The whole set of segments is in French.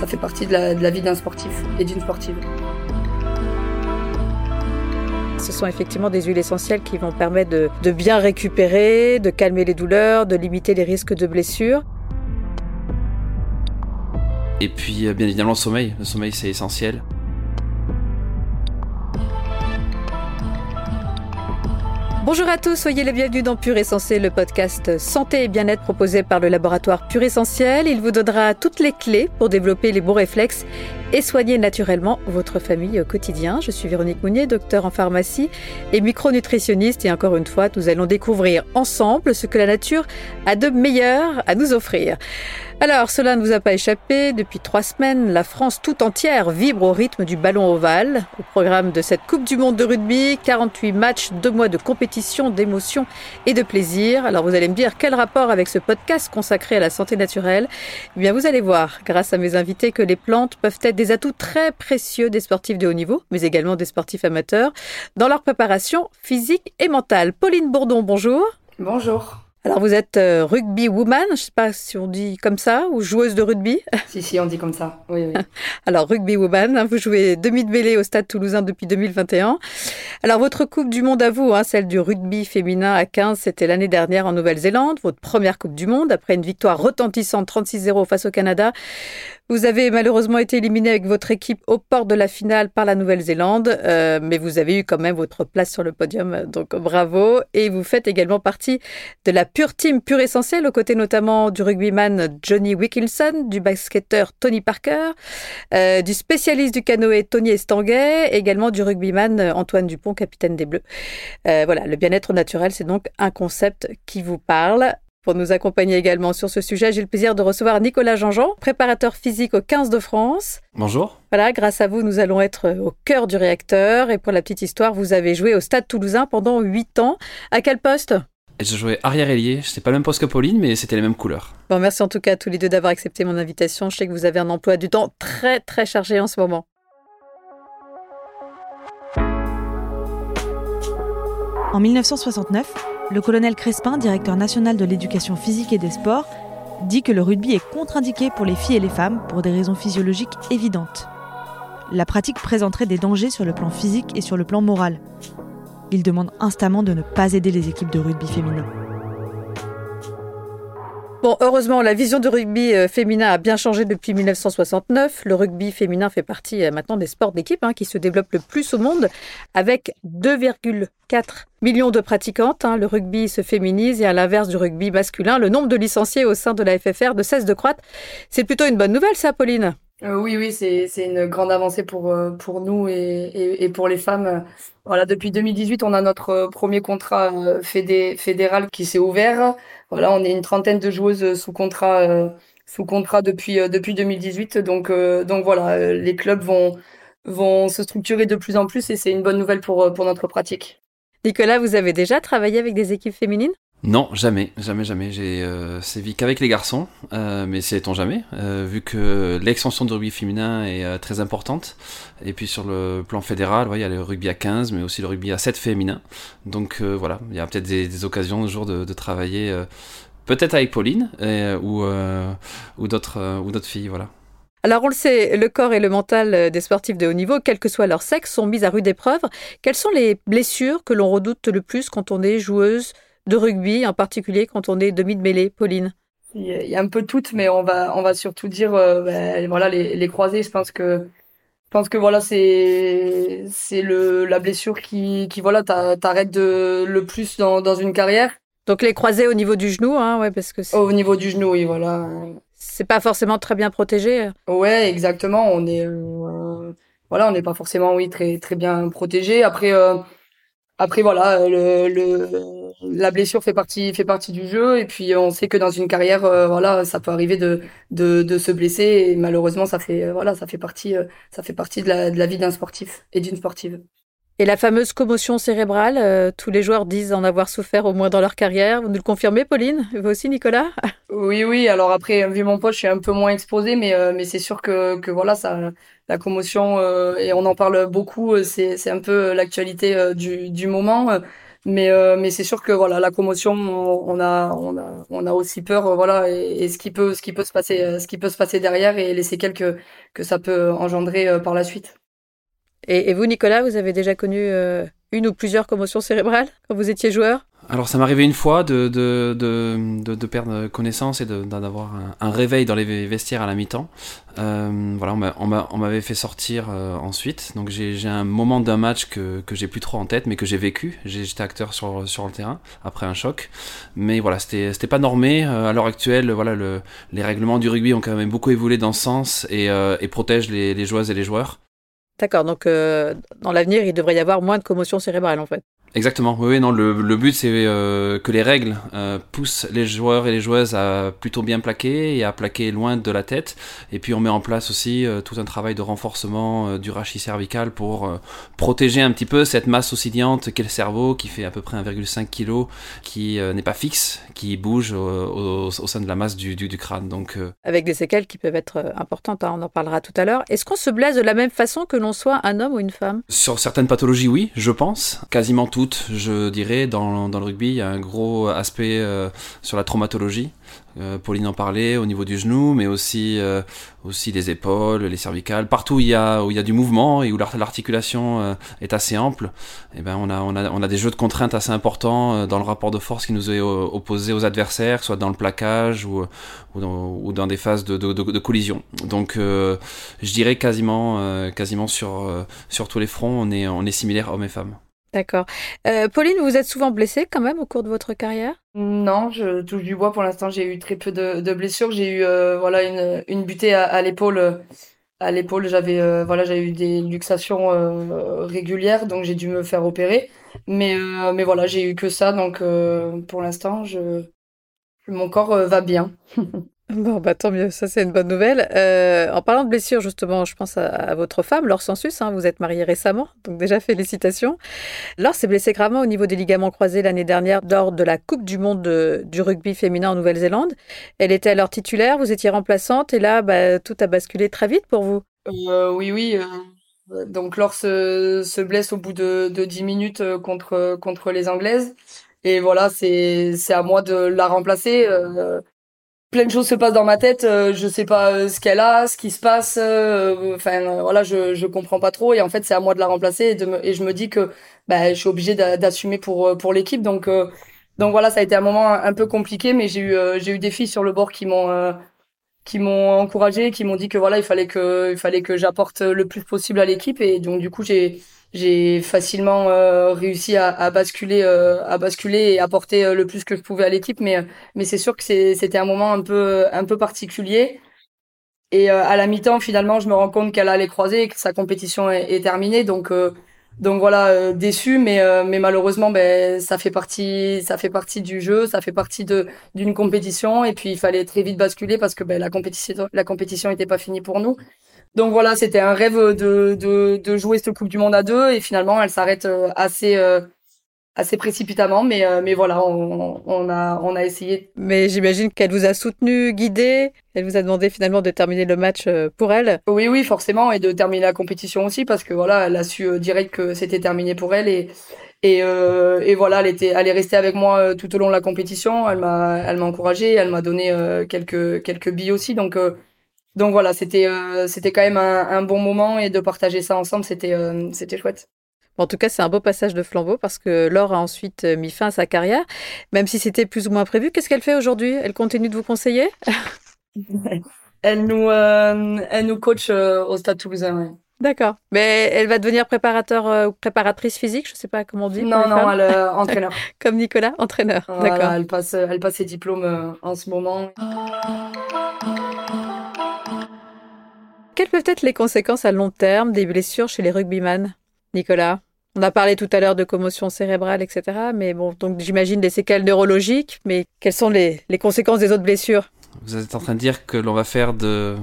ça fait partie de la, de la vie d'un sportif et d'une sportive. Ce sont effectivement des huiles essentielles qui vont permettre de, de bien récupérer, de calmer les douleurs, de limiter les risques de blessures. Et puis, euh, bien évidemment, le sommeil. Le sommeil, c'est essentiel. Bonjour à tous, soyez les bienvenus dans Pur Essentiel, le podcast santé et bien-être proposé par le laboratoire Pur Essentiel. Il vous donnera toutes les clés pour développer les bons réflexes et soigner naturellement votre famille au quotidien. Je suis Véronique Mounier, docteur en pharmacie et micronutritionniste et encore une fois, nous allons découvrir ensemble ce que la nature a de meilleur à nous offrir. Alors, cela ne vous a pas échappé. Depuis trois semaines, la France tout entière vibre au rythme du ballon ovale. Au programme de cette Coupe du Monde de rugby, 48 matchs, deux mois de compétition, d'émotion et de plaisir. Alors, vous allez me dire quel rapport avec ce podcast consacré à la santé naturelle? Eh bien, vous allez voir, grâce à mes invités, que les plantes peuvent être des atouts très précieux des sportifs de haut niveau, mais également des sportifs amateurs, dans leur préparation physique et mentale. Pauline Bourdon, bonjour. Bonjour. Alors vous êtes euh, rugby woman, je sais pas si on dit comme ça, ou joueuse de rugby. Si, si, on dit comme ça. Oui, oui. Alors rugby woman, hein, vous jouez demi de mêlée au Stade Toulousain depuis 2021. Alors votre Coupe du Monde à vous, hein, celle du rugby féminin à 15, c'était l'année dernière en Nouvelle-Zélande, votre première Coupe du Monde après une victoire retentissante 36-0 face au Canada. Vous avez malheureusement été éliminé avec votre équipe au port de la finale par la Nouvelle-Zélande, euh, mais vous avez eu quand même votre place sur le podium, donc bravo. Et vous faites également partie de la pure team pure essentielle, aux côtés notamment du rugbyman Johnny Wilkinson, du basketteur Tony Parker, euh, du spécialiste du canoë Tony Estanguet, également du rugbyman Antoine Dupont, capitaine des Bleus. Euh, voilà, le bien-être naturel, c'est donc un concept qui vous parle. Pour nous accompagner également sur ce sujet, j'ai le plaisir de recevoir Nicolas Jean-Jean, préparateur physique au 15 de France. Bonjour. Voilà, grâce à vous, nous allons être au cœur du réacteur. Et pour la petite histoire, vous avez joué au Stade Toulousain pendant 8 ans. À quel poste? Je jouais arrière-ailier. Je sais pas le même poste que Pauline, mais c'était les mêmes couleurs. Bon, merci en tout cas à tous les deux d'avoir accepté mon invitation. Je sais que vous avez un emploi du temps très très chargé en ce moment. En 1969, le colonel Crespin, directeur national de l'éducation physique et des sports, dit que le rugby est contre-indiqué pour les filles et les femmes pour des raisons physiologiques évidentes. La pratique présenterait des dangers sur le plan physique et sur le plan moral. Il demande instamment de ne pas aider les équipes de rugby féminin. Bon, heureusement, la vision du rugby euh, féminin a bien changé depuis 1969. Le rugby féminin fait partie euh, maintenant des sports d'équipe hein, qui se développent le plus au monde, avec 2,4 millions de pratiquantes. hein. Le rugby se féminise et à l'inverse du rugby masculin, le nombre de licenciés au sein de la FFR ne cesse de croître. C'est plutôt une bonne nouvelle, ça, Pauline? Euh, oui, oui, c'est c'est une grande avancée pour euh, pour nous et, et, et pour les femmes. Voilà, depuis 2018, on a notre premier contrat euh, fédé, fédéral qui s'est ouvert. Voilà, on est une trentaine de joueuses sous contrat sous contrat depuis depuis 2018. Donc donc voilà, les clubs vont vont se structurer de plus en plus et c'est une bonne nouvelle pour pour notre pratique. Nicolas, vous avez déjà travaillé avec des équipes féminines? Non, jamais, jamais, jamais. J'ai euh, sévi qu'avec les garçons, euh, mais sait-on jamais, euh, vu que l'extension du rugby féminin est très importante. Et puis sur le plan fédéral, il y a le rugby à 15, mais aussi le rugby à 7 féminin. Donc voilà, il y a peut-être des, occasions un jour de, travailler, peut-être avec Pauline ou, ou d'autres ou d'autres filles, voilà. Alors on le sait, le corps et le mental des sportifs de haut niveau, quel que soit leur sexe, sont mis à rude épreuve. Quelles sont les blessures que l'on redoute le plus quand on est joueuse de rugby, en particulier quand on est demi de mêlée, Pauline Il y a- il y a un peu toutes, mais on va on va surtout dire euh, ben, voilà les les croisés. Je pense que je pense que voilà c'est c'est le la blessure qui qui voilà t'a- t'arrête de le plus dans dans une carrière. Donc les croisés au niveau du genou, hein, ouais, parce que Au niveau du genou, oui, voilà. c'est pas forcément très bien protégé. Ouais, exactement. On est, euh, voilà, on n'est pas forcément, oui, très, très bien protégé. Après, euh, après, voilà, le, le, la blessure fait partie, fait partie du jeu. Et puis, on sait que dans une carrière, euh, voilà, ça peut arriver de, de, de se blesser. Et malheureusement, ça fait, euh, voilà, ça fait partie, euh, ça fait partie de la, de la vie d'un sportif et d'une sportive. Et la fameuse commotion cérébrale, euh, tous les joueurs disent en avoir souffert au moins dans leur carrière. Vous nous le confirmez, Pauline? Vous aussi, Nicolas? Oui, oui. Alors après, vu mon poste, je suis un peu moins exposé, mais, euh, mais c'est sûr que, que voilà, ça, la commotion, euh, et on en parle beaucoup, c'est, c'est un peu l'actualité euh, du, du moment. Mais, euh, mais c'est sûr que voilà, la commotion, on, a, on a, on a aussi peur, euh, voilà, et, ce qui peut, ce qui peut se passer, euh, ce qui peut se passer derrière et les séquelles que, que ça peut engendrer par la suite. Et, vous, Nicolas, vous avez déjà connu une ou plusieurs commotions cérébrales quand vous étiez joueur? Alors ça m'est arrivé une fois de, de, de, perdre connaissance et d'avoir un, réveil dans les vestiaires à la mi-temps. Euh, voilà, on m'avait fait sortir euh, ensuite. Donc j'ai un moment d'un match que, que j'ai plus trop en tête, mais que j'ai vécu. J'étais acteur sur, sur le terrain après un choc. Mais voilà, c'était pas normé. Euh, à l'heure actuelle, voilà, le, les règlements du rugby ont quand même beaucoup évolué dans ce sens et, protègent les, les joueuses et les joueurs. D'accord, donc dans l'avenir, il devrait y avoir moins de commotion cérébrale en fait. Exactement. Oui, non, le, le but c'est euh, que les règles euh, poussent les joueurs et les joueuses à plutôt bien plaquer et à plaquer loin de la tête. Et puis on met en place aussi euh, tout un travail de renforcement du rachis cervical pour protéger un petit peu cette masse oscillante qu'est le cerveau, qui fait à peu près 1,5 kg, qui n'est pas fixe, qui bouge au, au, sein de la masse du, du, du crâne. Donc avec des séquelles qui peuvent être importantes. Hein, on en parlera tout à l'heure. Est-ce qu'on se blesse de la même façon que l'on soit un homme ou une femme? Sur certaines pathologies, oui, je pense. Quasiment tout je dirais. Dans, dans, le rugby, il y a un gros aspect euh, sur la traumatologie. Euh, Pauline en parlait au niveau du genou, mais aussi euh, aussi des épaules, les cervicales, partout où il y a où il y a du mouvement et où l'articulation est assez ample. Eh ben on a on a on a des jeux de contraintes assez importants dans le rapport de force qui nous est opposé aux adversaires, soit dans le plaquage ou ou dans, des phases de, de, de, collision. Donc je dirais quasiment quasiment sur sur tous les fronts, on est on est similaire hommes et femmes. D'accord. Euh, Pauline, vous êtes souvent blessée quand même au cours de votre carrière? Non, je touche du bois. Pour l'instant, j'ai eu très peu de, blessures. J'ai eu euh, voilà une, une butée à, l'épaule. À l'épaule, j'avais euh, voilà, j'ai eu des luxations régulières, donc j'ai dû me faire opérer. Mais mais voilà, j'ai eu que ça, donc pour l'instant, je mon corps va bien. Bon, bah tant mieux, ça c'est une bonne nouvelle. Euh, en parlant de blessures, justement, je pense à, votre femme, Laure Sensus, hein, vous êtes mariée récemment, donc déjà félicitations. Laure s'est blessée gravement au niveau des ligaments croisés l'année dernière lors de la Coupe du Monde du rugby féminin en Nouvelle-Zélande. Elle était alors titulaire, vous étiez remplaçante, et là, bah, tout a basculé très vite pour vous. Euh, oui, oui. Euh, donc Laure se, blesse au bout de, de 10 minutes contre, contre les Anglaises. Et voilà, c'est à moi de la remplacer plein de choses se passent dans ma tête. Euh, je sais pas euh, ce qu'elle a, ce qui se passe. Euh, enfin, voilà, je je comprends pas trop. Et en fait, c'est à moi de la remplacer et, de me, et je me dis que bah, je suis obligée d'assumer pour pour l'équipe. Donc donc voilà, ça a été un moment un peu compliqué, mais j'ai eu j'ai eu des filles sur le bord qui m'ont qui m'ont encouragé, qui m'ont dit que voilà, il fallait que il fallait que j'apporte le plus possible à l'équipe. Et donc du coup, j'ai j'ai facilement euh, réussi à, à basculer euh, à basculer et apporter euh, le plus que je pouvais à l'équipe. Mais mais c'est sûr que c'était un moment un peu un peu particulier. Et à la mi-temps finalement je me rends compte qu'elle allait croiser et que sa compétition est, est terminée. Donc donc voilà déçu mais mais malheureusement ben ça fait partie ça fait partie du jeu ça fait partie de d'une compétition. Et puis il fallait très vite basculer parce que ben la compétition la compétition était pas finie pour nous. Donc voilà, c'était un rêve de, de, de, jouer cette Coupe du Monde à deux. Et finalement elle s'arrête euh, assez euh, assez précipitamment, mais euh, mais voilà, on, on, a on a essayé. Mais j'imagine qu'elle vous a soutenu, guidé. Elle vous a demandé finalement de terminer le match pour elle. Oui oui forcément et de terminer la compétition aussi parce que voilà, elle a su direct que c'était terminé pour elle et et, et voilà, elle était, elle est restée avec moi tout au long de la compétition. Elle m'a, elle m'a encouragé, elle m'a donné quelques quelques billes aussi. Donc donc voilà, c'était euh, c'était quand même un, bon moment et de partager ça ensemble, c'était euh, c'était chouette. En tout cas, c'est un beau passage de flambeau parce que Laure a ensuite euh, mis fin à sa carrière, même si c'était plus ou moins prévu. Qu'est-ce qu'elle fait aujourd'hui? Elle continue de vous conseiller? Elle nous elle nous coach au Stade Toulousain. D'accord. Mais elle va devenir préparateur ou préparatrice physique, je ne sais pas comment on dit. Non, non, elle, entraîneur. Comme Nicolas, entraîneur. D'accord. Elle passe, elle passe ses diplômes en ce moment. Quelles peuvent être les conséquences à long terme des blessures chez les rugbyman? Nicolas? On a parlé tout à l'heure de commotion cérébrale, etc. Mais bon, donc j'imagine des séquelles neurologiques, mais quelles sont les, conséquences des autres blessures? Vous êtes en train de dire que l'on va faire de...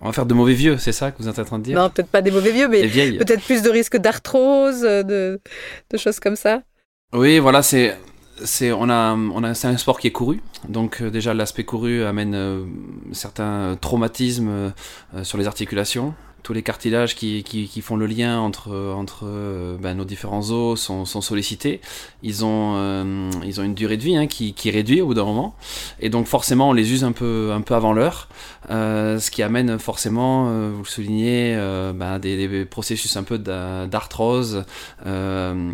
On va faire de mauvais vieux, c'est ça que vous êtes en train de dire? Non, peut-être pas des mauvais vieux, mais peut-être plus de risques d'arthrose, de, de choses comme ça. Oui, voilà, c'est c'est on a on a c'est un sport qui est couru donc euh, déjà l'aspect couru amène euh, certains traumatismes euh, sur les articulations tous les cartilages qui, qui, font le lien entre, entre ben, nos différents os sont, sollicités. Ils ont, ils ont une durée de vie hein, qui, qui réduit au bout d'un moment. Et donc forcément, on les use un peu, un peu avant l'heure. ce qui amène forcément, vous le soulignez, ben, des, des, processus un peu d'arthrose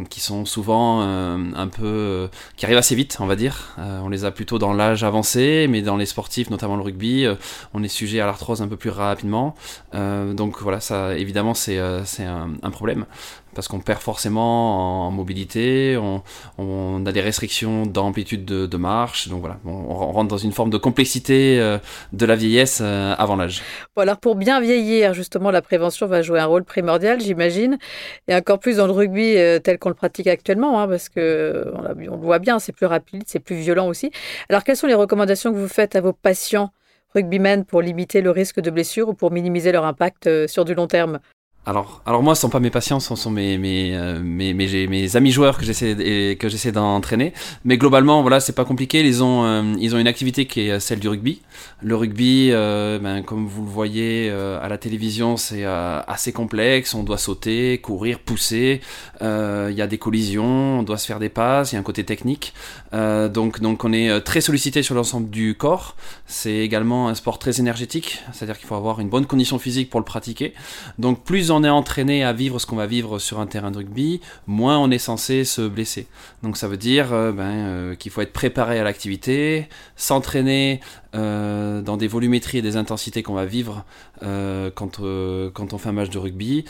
qui sont souvent un peu... qui arrivent assez vite, on va dire. on les a plutôt dans l'âge avancé, mais dans les sportifs, notamment le rugby, on est sujet à l'arthrose un peu plus rapidement. Euh, donc voilà, ça évidemment c'est euh, un, un, problème parce qu'on perd forcément en, mobilité, on, on, a des restrictions d'amplitude de, marche, donc voilà, on, rentre dans une forme de complexité euh, de la vieillesse avant l'âge. Alors pour bien vieillir, justement, la prévention va jouer un rôle primordial, j'imagine, et encore plus dans le rugby tel qu'on le pratique actuellement, hein, parce que on, on le voit bien, c'est plus rapide, c'est plus violent aussi. Alors quelles sont les recommandations que vous faites à vos patients rugbymen pour limiter le risque de blessure ou pour minimiser leur impact euh, sur du long terme alors, alors moi, ce sont pas mes patients, ce sont mes mes euh, mes, mes, amis joueurs que j'essaie que j'essaie d'entraîner. Mais globalement, voilà, c'est pas compliqué. Ils ont euh, ils ont une activité qui est celle du rugby. Le rugby, euh, ben, comme vous le voyez à la télévision, c'est assez complexe. On doit sauter, courir, pousser. Il y a des collisions, on doit se faire des passes. Il y a un côté technique. donc donc on est très sollicité sur l'ensemble du corps. C'est également un sport très énergétique, c'est-à-dire qu'il faut avoir une bonne condition physique pour le pratiquer. Donc plus on est entraîné à vivre ce qu'on va vivre sur un terrain de rugby, moins on est censé se blesser. Donc ça veut dire euh, ben, euh, qu'il faut être préparé à l'activité, s'entraîner euh, dans des volumétries et des intensités qu'on va vivre euh, quand, euh, quand on fait un match de rugby.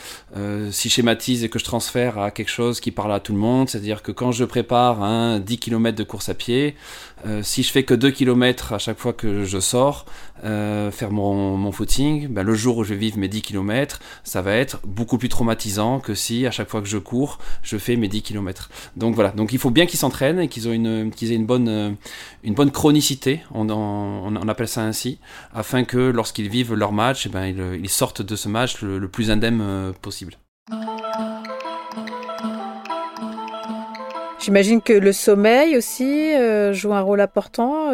si je schématise et que je transfère à quelque chose qui parle à tout le monde, c'est-à-dire que quand je prépare un 10 km de course à pied, si je fais que 2 km à chaque fois que je sors, faire mon, mon footing, ben, le jour où je vais vivre mes 10 km, ça va être beaucoup plus traumatisant que si à chaque fois que je cours, je fais mes 10 km. Donc voilà, donc il faut bien qu'ils s'entraînent et qu'ils une, qu'ils aient une bonne, une bonne chronicité. On, on, on, appelle ça ainsi, afin que lorsqu'ils vivent leur match, eh ben, ils, sortent de ce match le, plus indemne euh, possible. J'imagine que le sommeil aussi euh, joue un rôle important,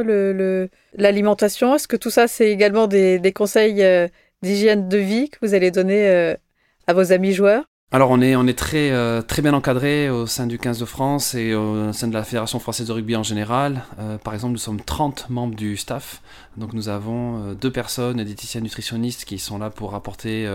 l'alimentation. Est-ce que tout ça, c'est également des, conseils euh, d'hygiène de vie que vous allez donner à vos amis joueurs? Alors on est, on est très, euh, très bien encadré au sein du 15 de France et au sein de la Fédération française de rugby en général. Euh, par exemple, nous sommes 30 membres du staff. Donc nous avons euh, deux personnes, diététiciens nutritionnistes, qui sont là pour apporter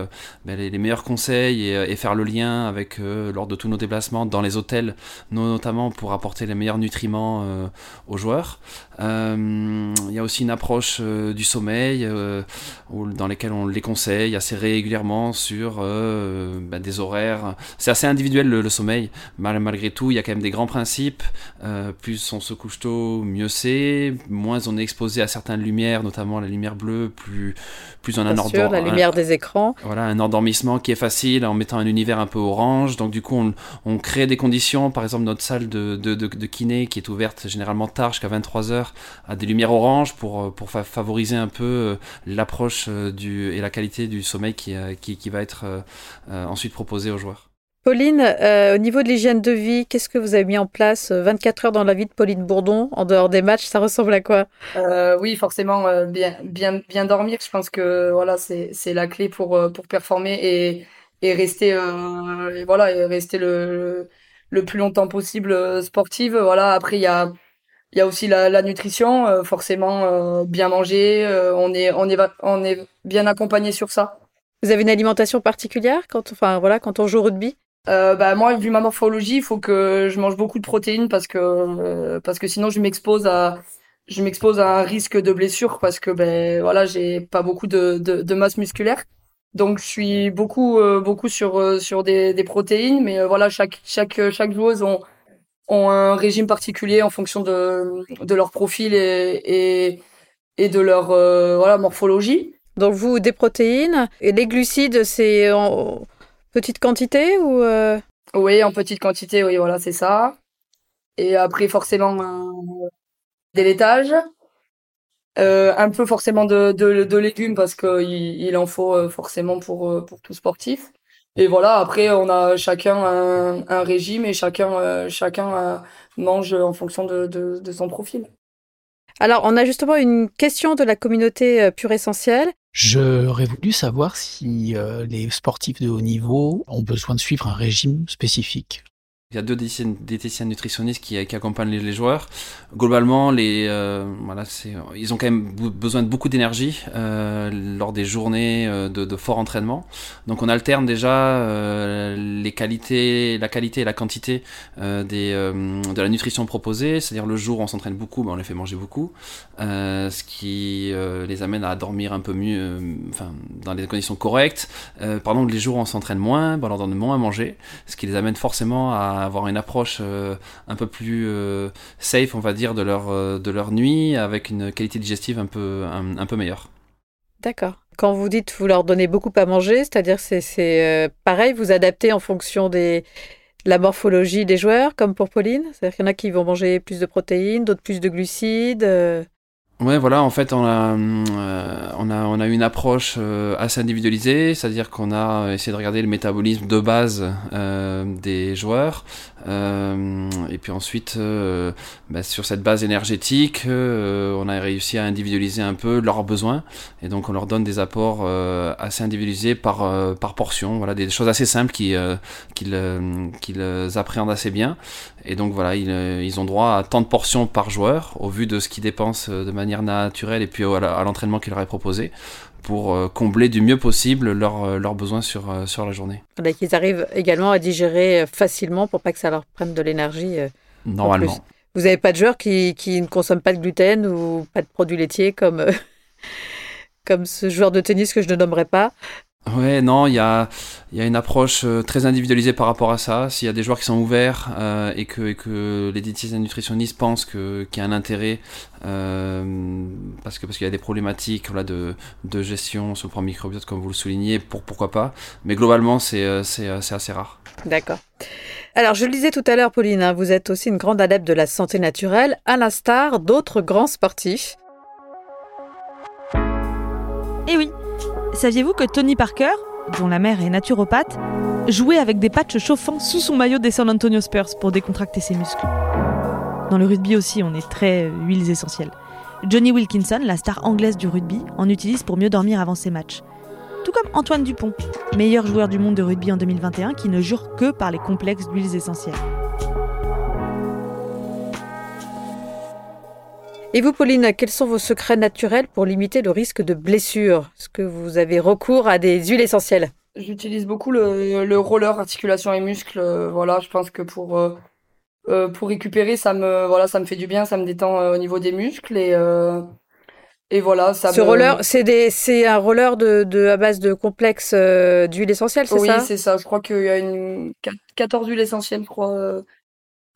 ben, les, meilleurs conseils et, faire le lien avec lors de tous nos déplacements dans les hôtels, notamment pour apporter les meilleurs nutriments aux joueurs. Il y a aussi une approche du sommeil dans lesquelles on les conseille assez régulièrement sur ben, des horaires c'est assez individuel le, sommeil. malgré tout, il y a quand même des grands principes. Euh, plus on se couche tôt, mieux c'est. Moins on est exposé à certaines lumières, notamment la lumière bleue, plus, plus on a un endormissement. la lumière des écrans. Voilà, un endormissement qui est facile en mettant un univers un peu orange. Donc du coup, on, crée des conditions. Par exemple, notre salle de, de, kiné qui est ouverte généralement tard jusqu'à 23h a des lumières oranges pour, pour favoriser un peu euh, l'approche euh, du et la qualité du sommeil qui, qui, qui va être ensuite proposé aux joueurs. Pauline, euh, au niveau de l'hygiène de vie, qu'est-ce que vous avez mis en place 24 heures dans la vie de Pauline Bourdon, en dehors des matchs, ça ressemble à quoi? Euh, Oui, forcément, euh, bien, bien, bien dormir. Je pense que voilà, c'est, la clé pour, pour performer et, et rester, et voilà, et rester le, le plus longtemps possible sportive. Voilà. Après, il y a, il y a aussi la, la nutrition, forcément, bien manger. on, est, on, est, on est bien accompagné sur ça. Vous avez une alimentation particulière quand, enfin, voilà, quand on joue au rugby? Euh, bah moi vu ma morphologie il faut que je mange beaucoup de protéines parce que euh, parce que sinon je m'expose à à un risque de blessure parce que ben voilà j'ai pas beaucoup de, de, masse musculaire. Donc je suis beaucoup euh, beaucoup sur euh, sur des, des protéines mais voilà chaque chaque chaque joueuse ont ont un régime particulier en fonction de de leur profil et et, et de leur voilà morphologie donc vous des protéines et les glucides c'est en Petite quantité ou euh? Oui, en petite quantité, oui, voilà, c'est ça. Et après, forcément, euh, des laitages. Euh, un peu forcément de, de, légumes parce qu'il il en faut forcément pour, pour tout sportif. Et voilà, après, on a chacun un, régime et chacun, chacun mange en fonction de, de, son profil. Alors, on a justement une question de la communauté Pure Essentielle. J'aurais voulu savoir si les sportifs de haut niveau ont besoin de suivre un régime spécifique. Il y a deux diététiciens nutritionnistes qui, accompagnent les, joueurs. Globalement, euh, ils ont quand même besoin de beaucoup d'énergie euh, lors des journées euh, de, fort entraînement. Donc on alterne déjà les qualités, la qualité et la quantité de la nutrition proposée. C'est-à-dire le jour où on s'entraîne beaucoup, on les fait manger beaucoup, ce qui les amène à dormir un peu mieux, dans des conditions correctes. pardon, les jours où on s'entraîne moins, on leur donne moins à manger, ce qui les amène forcément à avoir une approche euh, un peu plus euh, safe, on va dire, de leur, euh, de leur nuit, avec une qualité digestive un peu, un, peu meilleure. D'accord. Quand vous dites vous leur donnez beaucoup à manger, c'est-à-dire c'est, c'est pareil, vous adaptez en fonction des, de la morphologie des joueurs, comme pour Pauline? C'est-à-dire qu'il y en a qui vont manger plus de protéines, d'autres plus de glucides Ouais, voilà, en fait, on a, euh, on a, on a une approche euh, assez individualisée, c'est-à-dire qu'on a essayé de regarder le métabolisme de base euh, des joueurs, et puis ensuite, bah, sur cette base énergétique, on a réussi à individualiser un peu leurs besoins, et donc on leur donne des apports assez individualisés par, par portion, voilà, des choses assez simples qui, qu'ils, qu'ils appréhendent assez bien, et donc voilà, ils, ils ont droit à tant de portions par joueur, au vu de ce qu'ils dépensent de manière naturelle et puis à l'entraînement qu'il leur est proposé pour euh, combler du mieux possible leurs euh, besoins sur, euh, sur la journée. Donc ils arrivent également à digérer facilement pour pas que ça leur prenne de l'énergie. Normalement. Vous n'avez pas de joueurs qui, qui, ne consomment pas de gluten ou pas de produits laitiers comme, comme ce joueur de tennis que je ne nommerai pas Ouais, non, il y a, y a une approche euh, très individualisée par rapport à ça. S'il y a des joueurs qui sont ouverts euh, et, que, et que les diététiciens nutritionnistes pensent qu'il y a un intérêt euh, parce que parce qu'il y a des problématiques là, de, de gestion sur le plan microbiote, comme vous le soulignez, pour, pourquoi pas. Mais globalement, c'est assez rare. D'accord. Alors, je le disais tout à l'heure, Pauline, hein, vous êtes aussi une grande adepte de la santé naturelle, à l'instar d'autres grands sportifs. Eh oui, Saviez-vous que Tony Parker, dont la mère est naturopathe, jouait avec des patchs chauffants sous son maillot des San Antonio Spurs pour décontracter ses muscles? Dans le rugby aussi, on est très huiles essentielles. Johnny Wilkinson, la star anglaise du rugby, en utilise pour mieux dormir avant ses matchs. Tout comme Antoine Dupont, meilleur joueur du monde de rugby en 2021 qui ne jure que par les complexes d'huiles essentielles. Et vous, Pauline, quels sont vos secrets naturels pour limiter le risque de blessure? Est-ce que vous avez recours à des huiles essentielles? J'utilise beaucoup le, roller articulation et muscles. Euh, voilà, je pense que pour euh, euh, pour récupérer, ça me voilà, ça me fait du bien, ça me détend au niveau des muscles et et voilà, ça Ce roller, c'est un roller de, de à base de complexe d'huile essentielle, c'est ça? Oui, c'est ça. Je crois qu'il y a une 14 huiles essentielles, je crois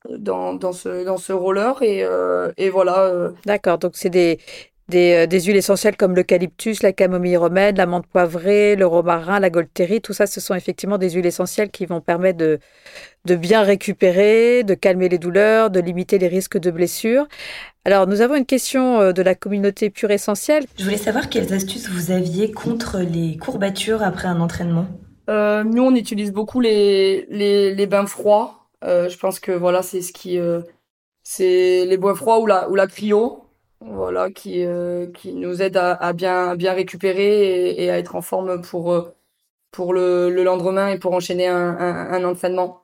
dans, dans, ce, dans ce roller. Et, euh, et voilà. Euh. D'accord, donc c'est des, des, euh, des, huiles essentielles comme l'eucalyptus, la camomille romaine, la menthe poivrée, le romarin, la golterie. Tout ça, ce sont effectivement des huiles essentielles qui vont permettre de, de bien récupérer, de calmer les douleurs, de limiter les risques de blessures. Alors, nous avons une question de la communauté pure essentielle. Je voulais savoir quelles astuces vous aviez contre les courbatures après un entraînement? Euh, nous, on utilise beaucoup les, les, les bains froids. Euh, je pense que voilà, c'est ce qui, euh, c'est les bois froids ou la ou la cryo, voilà, qui euh, qui nous aide à, à, bien bien récupérer et, et, à être en forme pour pour le, le lendemain et pour enchaîner un, un, un entraînement.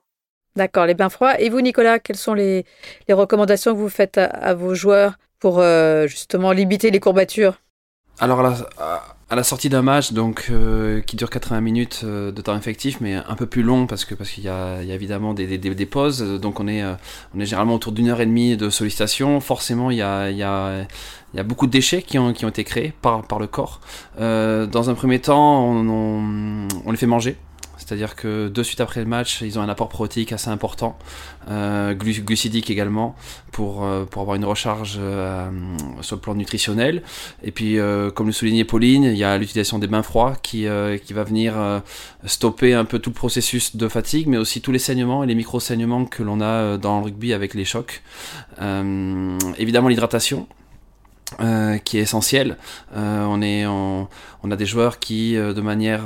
D'accord, les bains froids. Et vous, Nicolas, quelles sont les, les recommandations que vous faites à, à vos joueurs pour justement limiter les courbatures? Alors là, à la sortie d'un match donc euh, qui dure 80 minutes euh, de temps effectif mais un peu plus long parce que parce qu'il y, y a, évidemment des, des, des, pauses donc on est euh, on est généralement autour d'une heure et demie de sollicitation forcément il y a, il y a il y a beaucoup de déchets qui ont, qui ont été créés par, par le corps. dans un premier temps, on, on, on les fait manger. C'est-à-dire que de suite après le match, ils ont un apport protéique assez important, euh, glucidique également, pour, euh, pour avoir une recharge euh, sur le plan nutritionnel. Et puis, comme le soulignait Pauline, il y a l'utilisation des bains froids qui, qui va venir stopper un peu tout le processus de fatigue, mais aussi tous les saignements et les micro-saignements que l'on a dans le rugby avec les chocs. évidemment, l'hydratation. Euh, qui est essentiel. Euh, on, a des joueurs qui, euh, de manière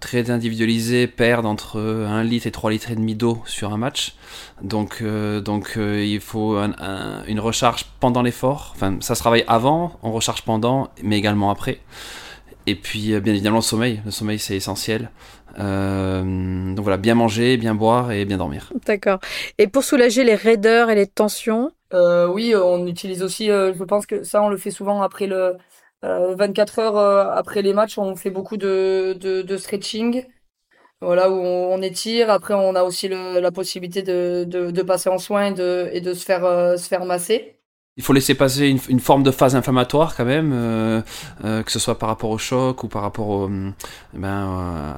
très individualisée, perdent entre 1 litre et 3 litres et demi d'eau sur un match. Donc il faut une recharge pendant l'effort. Enfin, ça se travaille avant, on recharge pendant, mais également après. Et puis bien évidemment le sommeil. Le sommeil c'est essentiel. Donc voilà, bien manger, bien boire et bien dormir. D'accord. Et pour soulager les raideurs et les tensions Oui, on utilise aussi. je pense que ça on le fait souvent après le 24 heures après les matchs. On fait beaucoup de, de, de stretching voilà où on, étire. Après, on a aussi le, la possibilité de, de, de, passer en soins et de, et de se faire euh, se faire masser. Il faut laisser passer une, forme de phase inflammatoire quand même, euh, euh, que ce soit par rapport au choc ou par rapport au, ben, euh,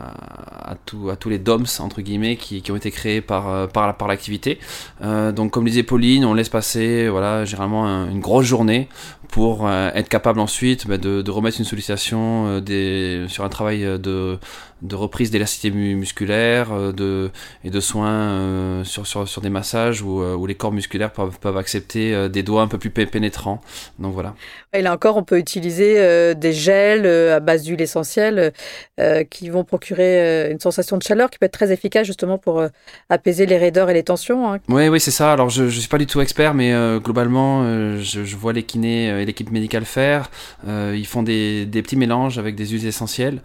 à, tous les DOMS entre guillemets qui, ont été créés euh, par l'activité. donc comme disait Pauline, on laisse passer voilà généralement une grosse journée pour être capable ensuite ben, de, de, remettre une sollicitation des, sur un travail de de reprise d'élasticité musculaire euh, de, et de soins euh, sur, sur, sur, des massages où, euh, où, les corps musculaires peuvent, peuvent accepter des doigts un peu plus pénétrants. Donc voilà. Et là encore, on peut utiliser des gels à base d'huile essentielle qui vont procurer une sensation de chaleur qui peut être très efficace justement pour apaiser les raideurs et les tensions. Hein. Oui, oui, c'est ça. Alors je ne suis pas du tout expert, mais globalement, je, je, vois les kinés et l'équipe médicale faire. ils font des, des, petits mélanges avec des huiles essentielles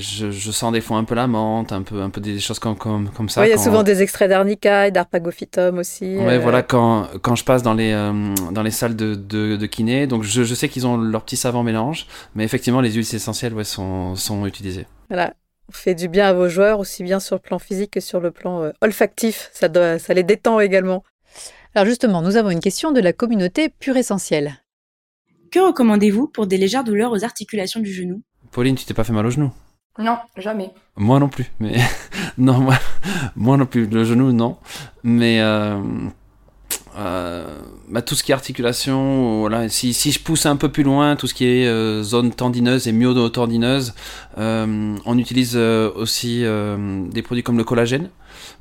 je, sens des fois un peu la menthe, un peu, un peu des choses comme, comme, comme ça. il y a souvent des extraits d'arnica et d'arpagophytum aussi. Oui, euh. voilà, quand, quand je passe dans les, euh, dans les salles de, de, kiné, donc je, je sais qu'ils ont leur petit savant mélange, mais effectivement, les huiles essentielles ouais, sont, sont utilisées. Voilà. On fait du bien à vos joueurs, aussi bien sur le plan physique que sur le plan euh, olfactif. Ça, doit, ça les détend également. Alors justement, nous avons une question de la communauté pure essentielle. Que recommandez-vous pour des légères douleurs aux articulations du genou? Pauline, tu t'es pas fait mal au genou? Non, jamais. Moi non plus, mais non, moi, moi non plus. Le genou, non. Mais euh, euh, bah, tout ce qui est articulation, voilà, si, si je pousse un peu plus loin, tout ce qui est euh, zone tendineuse et myotendineuse, euh, on utilise euh, aussi des produits comme le collagène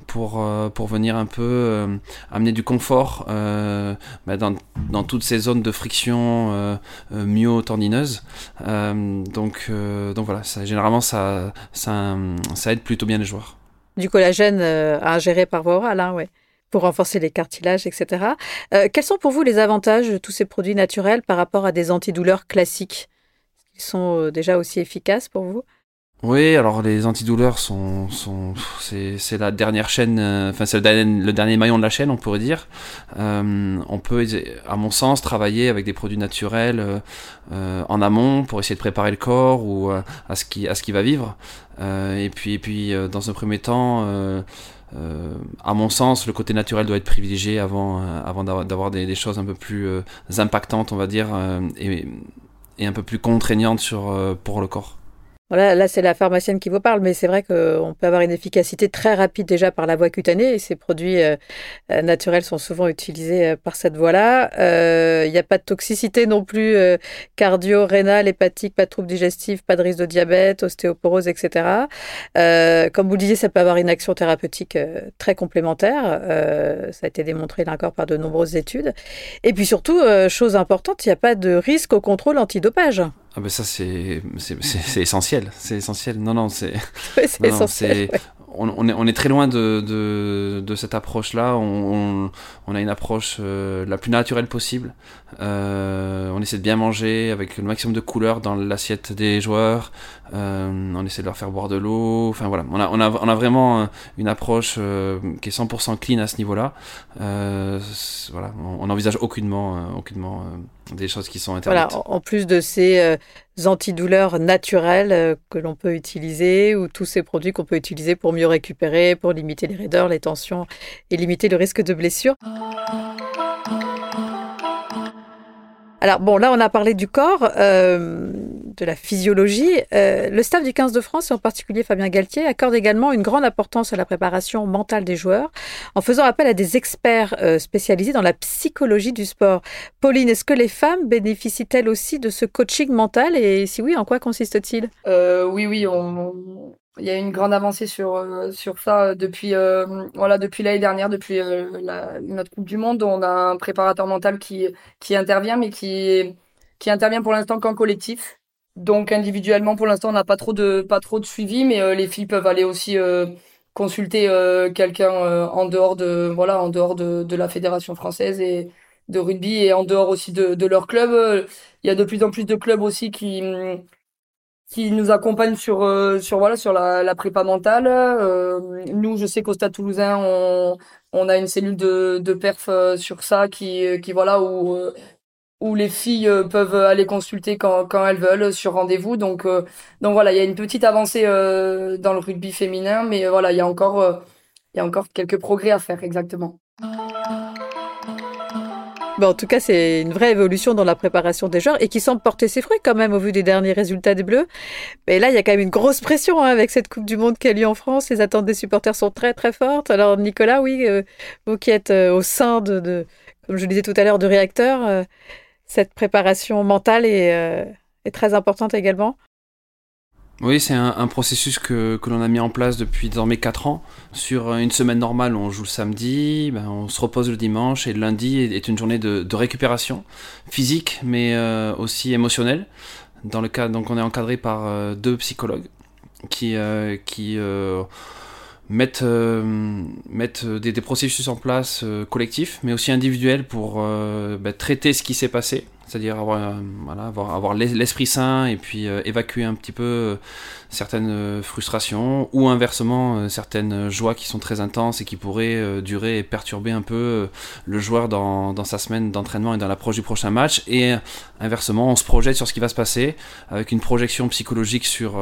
pour, pour venir un peu amener du confort bah, dans, dans, toutes ces zones de friction myotendineuse. donc, donc voilà, généralement ça, ça, ça aide plutôt bien les joueurs. Du collagène à ingérer par voie orale, hein, ouais pour renforcer les cartilages, etc. Euh, quels sont pour vous les avantages de tous ces produits naturels par rapport à des antidouleurs classiques? Ils sont euh, déjà aussi efficaces pour vous? Oui, alors les antidouleurs sont, sont c'est, la dernière chaîne, euh, enfin c'est le dernier, le dernier, maillon de la chaîne, on pourrait dire. on peut, à mon sens, travailler avec des produits naturels en amont pour essayer de préparer le corps ou à ce qui à ce qui va vivre. et puis et puis dans un premier temps euh, à mon sens, le côté naturel doit être privilégié avant, euh, avant d'avoir des, des, choses un peu plus euh, impactantes, on va dire, et, et, un peu plus contraignantes sur, pour le corps. Voilà, là c'est la pharmacienne qui vous parle, mais c'est vrai qu'on peut avoir une efficacité très rapide déjà par la voie cutanée et ces produits euh, euh, naturels sont souvent utilisés euh, par cette voie-là. Il n'y a pas de toxicité non plus cardio, rénale, hépatique, pas de troubles digestifs, pas de risque de diabète, ostéoporose, etc. comme vous le disiez, ça peut avoir une action thérapeutique très complémentaire. ça a été démontré là encore par de nombreuses études. Et puis surtout, chose importante, il n'y a pas de risque au contrôle antidopage. Ah ben ça c'est c'est essentiel, c'est essentiel. Non non c'est essentiel on, est, on, est, très loin de, de, de cette approche-là. On, on, a une approche euh, la plus naturelle possible. Euh, on essaie de bien manger avec le maximum de couleurs dans l'assiette des joueurs. Euh, on essaie de leur faire boire de l'eau. Enfin voilà, on a, on a, on a vraiment une approche qui est 100% clean à ce niveau-là. voilà, on n'envisage aucunement, aucunement des choses qui sont interdites. Voilà, en plus de ces antidouleurs naturelles que l'on peut utiliser ou tous ces produits qu'on peut utiliser pour mieux récupérer, pour limiter les raideurs, les tensions et limiter le risque de blessure. Alors bon, là on a parlé du corps, euh, de la physiologie. Euh, le staff du 15 de France, et en particulier Fabien Galtier, accorde également une grande importance à la préparation mentale des joueurs, en faisant appel à des experts euh, spécialisés dans la psychologie du sport. Pauline, est-ce que les femmes bénéficient-elles aussi de ce coaching mental? Et si oui, en quoi consiste-t-il? Oui, oui, on, il y a une grande avancée sur euh, sur ça euh, depuis euh, voilà depuis l'année dernière depuis notre coupe du monde. On a un préparateur mental qui qui intervient mais qui qui intervient pour l'instant qu'en collectif. Donc individuellement pour l'instant on n'a pas trop de pas trop de suivi mais les filles peuvent aller aussi consulter quelqu'un en dehors de voilà en dehors de, de la fédération française et de rugby et en dehors aussi de, de leur club. Il y a de plus en plus de clubs aussi qui qui nous accompagne sur sur voilà sur la, la prépa mentale. nous, je sais qu'au Stade Toulousain, on on a une cellule de de perf sur ça qui qui voilà où où les filles peuvent aller consulter quand, quand elles veulent sur rendez-vous. Donc, donc voilà, il y a une petite avancée dans le rugby féminin, mais voilà, il y a encore, il y a encore quelques progrès à faire, exactement en tout cas, c'est une vraie évolution dans la préparation des joueurs et qui semble porter ses fruits quand même au vu des derniers résultats des Bleus. Mais là, il y a quand même une grosse pression hein, avec cette Coupe du Monde qui a lieu en France. Les attentes des supporters sont très très fortes. Alors Nicolas, oui, euh, vous qui êtes euh, au sein de, comme je le disais tout à l'heure, de réacteurs, euh, cette préparation mentale est, est très importante également. Oui, c'est un, processus que, que l'on a mis en place depuis désormais 4 ans. Sur une semaine normale, on joue le samedi, ben, on se repose le dimanche et le lundi est, une journée de, récupération physique mais euh, aussi émotionnelle. Dans le cas, donc on est encadré par euh, deux psychologues qui, euh, qui mettre, euh, mettre des, processus en place euh, collectifs, mais aussi individuels pour euh, bah, traiter ce qui s'est passé, c'est-à-dire avoir, voilà, avoir, l'esprit sain et puis évacuer un petit peu certaines frustrations ou inversement certaines joies qui sont très intenses et qui pourraient durer et perturber un peu le joueur dans, sa semaine d'entraînement et dans l'approche du prochain match. Et inversement, on se projette sur ce qui va se passer avec une projection psychologique sur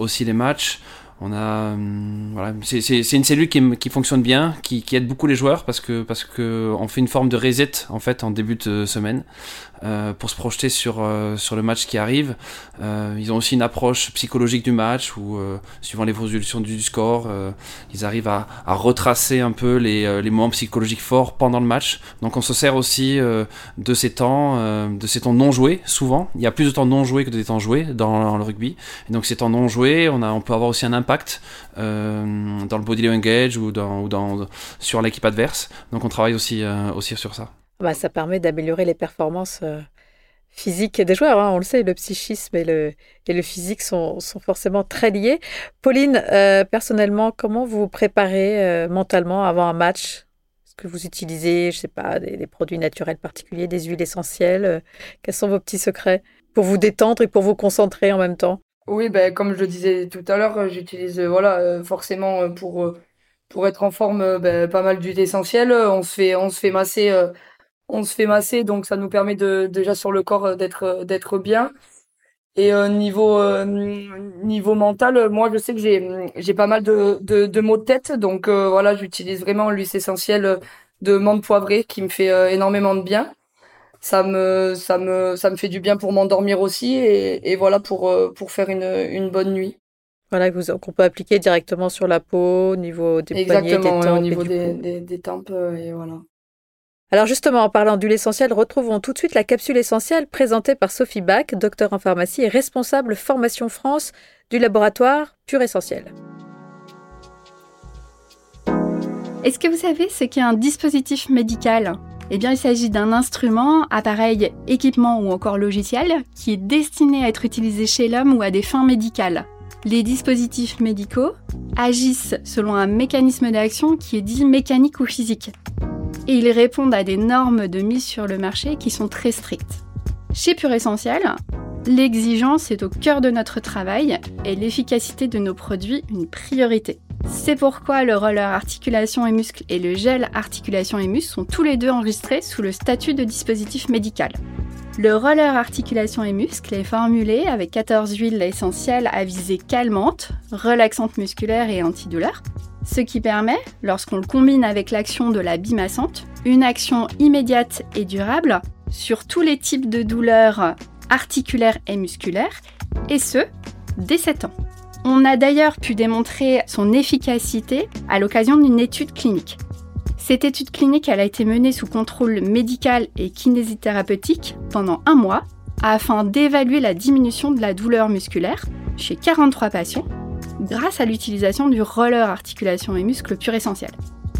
aussi les matchs. On a, hum, voilà, c'est une cellule qui, qui fonctionne bien, qui, qui, aide beaucoup les joueurs parce que parce que on fait une forme de reset en fait en début de semaine. Euh, pour se projeter sur, euh, sur le match qui arrive. Euh, ils ont aussi une approche psychologique du match où, suivant l'évolution du, score, ils arrivent à, à, retracer un peu les, les moments psychologiques forts pendant le match. Donc on se sert aussi de ces temps, de ces temps non joués, souvent. Il y a plus de temps non joués que de temps joués dans, le rugby. Et donc ces temps non joués, on, a, on peut avoir aussi un impact dans le body language ou, dans, ou dans, sur l'équipe adverse. Donc on travaille aussi, aussi sur ça. Bah, ça permet d'améliorer les performances euh, physiques des joueurs. Hein. On le sait, le psychisme et le, et le physique sont, sont forcément très liés. Pauline, euh, personnellement, comment vous vous préparez euh, mentalement avant un match? Est-ce que vous utilisez, je sais pas, des, produits naturels particuliers, des huiles essentielles Quels sont vos petits secrets pour vous détendre et pour vous concentrer en même temps? Oui, ben, comme je le disais tout à l'heure, j'utilise voilà, forcément pour, pour être en forme ben, pas mal d'huiles essentielles. On se fait, on se fait masser on se fait masser, donc ça nous permet de déjà sur le corps euh, d'être euh, d'être bien. Et euh, niveau niveau mental, moi je sais que j'ai j'ai pas mal de, de, de maux de tête, donc voilà j'utilise vraiment l'huile essentielle de menthe poivrée qui me fait énormément de bien. Ça me ça me ça me fait du bien pour m'endormir aussi et, et voilà pour pour faire une une bonne nuit. Voilà, qu'on peut appliquer directement sur la peau, au niveau des poignets, des tempes. au niveau des, des, des, tempes, et voilà. Alors justement, en parlant d'huile essentielle, retrouvons tout de suite la capsule essentielle présentée par Sophie Bach, docteur en pharmacie et responsable formation France du laboratoire Pure Essentiel. Est-ce que vous savez ce qu'est un dispositif médical? Eh bien, il s'agit d'un instrument, appareil, équipement ou encore logiciel qui est destiné à être utilisé chez l'homme ou à des fins médicales. Les dispositifs médicaux agissent selon un mécanisme d'action qui est dit mécanique ou physique et ils répondent à des normes de mise sur le marché qui sont très strictes. Chez Pure Essentiel, l'exigence est au cœur de notre travail et l'efficacité de nos produits une priorité. C'est pourquoi le roller articulation et muscle et le gel articulation et muscle sont tous les deux enregistrés sous le statut de dispositif médical. Le roller articulation et muscle est formulé avec 14 huiles essentielles à visée calmante, relaxante musculaire et antidouleur, ce qui permet, lorsqu'on le combine avec l'action de la bimassante, une action immédiate et durable sur tous les types de douleurs articulaires et musculaires, et ce, dès 7 ans. On a d'ailleurs pu démontrer son efficacité à l'occasion d'une étude clinique. Cette étude clinique a été menée sous contrôle médical et kinésithérapeutique pendant un mois afin d'évaluer la diminution de la douleur musculaire chez 43 patients grâce à l'utilisation du roller articulation et muscles pur essentiel.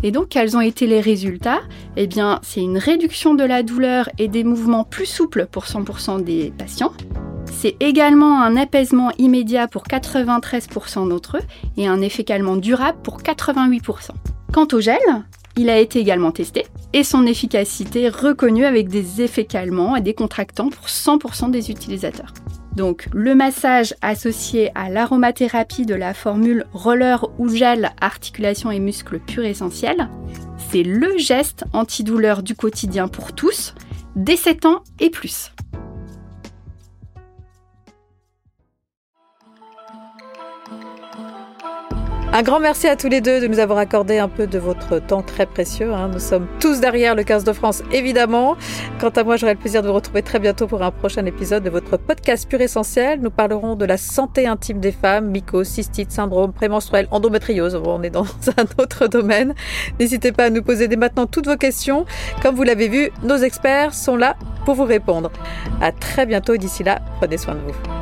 Et donc, quels ont été les résultats? Eh bien, c'est une réduction de la douleur et des mouvements plus souples pour 100% des patients. C'est également un apaisement immédiat pour 93% d'entre eux et un effet calmant durable pour 88%. Quant au gel, il a été également testé et son efficacité reconnue avec des effets calmants et décontractants pour 100% des utilisateurs. Donc le massage associé à l'aromathérapie de la formule roller ou gel articulation et muscles pur essentiel, c'est le geste antidouleur du quotidien pour tous, dès 7 ans et plus. Un grand merci à tous les deux de nous avoir accordé un peu de votre temps très précieux. Hein. Nous sommes tous derrière le 15 de France, évidemment. Quant à moi, j'aurai le plaisir de vous retrouver très bientôt pour un prochain épisode de votre podcast Pur Essentiel. Nous parlerons de la santé intime des femmes, mycose, cystite, syndrome prémenstruel, endométriose. On est dans un autre domaine. N'hésitez pas à nous poser dès maintenant toutes vos questions. Comme vous l'avez vu, nos experts sont là pour vous répondre. À très bientôt. D'ici là, prenez soin de vous.